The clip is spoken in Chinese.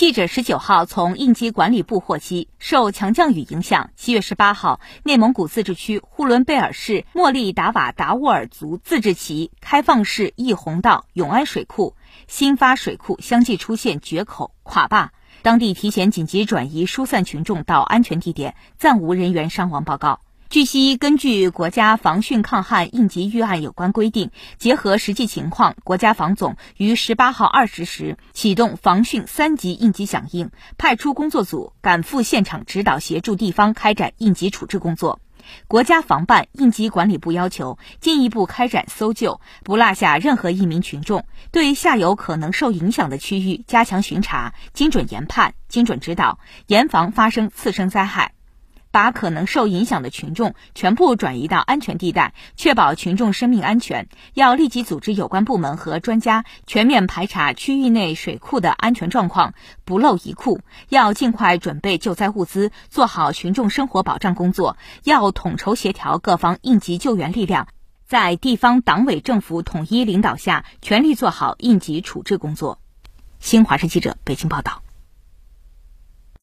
记者十九号从应急管理部获悉，受强降雨影响，七月十八号，内蒙古自治区呼伦贝尔市莫力达瓦达斡尔族自治旗开放式易洪道永安水库、新发水库相继出现决口垮坝，当地提前紧急转移疏散群众到安全地点，暂无人员伤亡报告。据悉，根据国家防汛抗旱应急预案有关规定，结合实际情况，国家防总于十八号二十时启动防汛三级应急响应，派出工作组赶赴现场指导协助地方开展应急处置工作。国家防办应急管理部要求进一步开展搜救，不落下任何一名群众，对下游可能受影响的区域加强巡查，精准研判、精准指导，严防发生次生灾害。把可能受影响的群众全部转移到安全地带，确保群众生命安全。要立即组织有关部门和专家全面排查区域内水库的安全状况，不漏一库。要尽快准备救灾物资，做好群众生活保障工作。要统筹协调各方应急救援力量，在地方党委政府统一领导下，全力做好应急处置工作。新华社记者北京报道。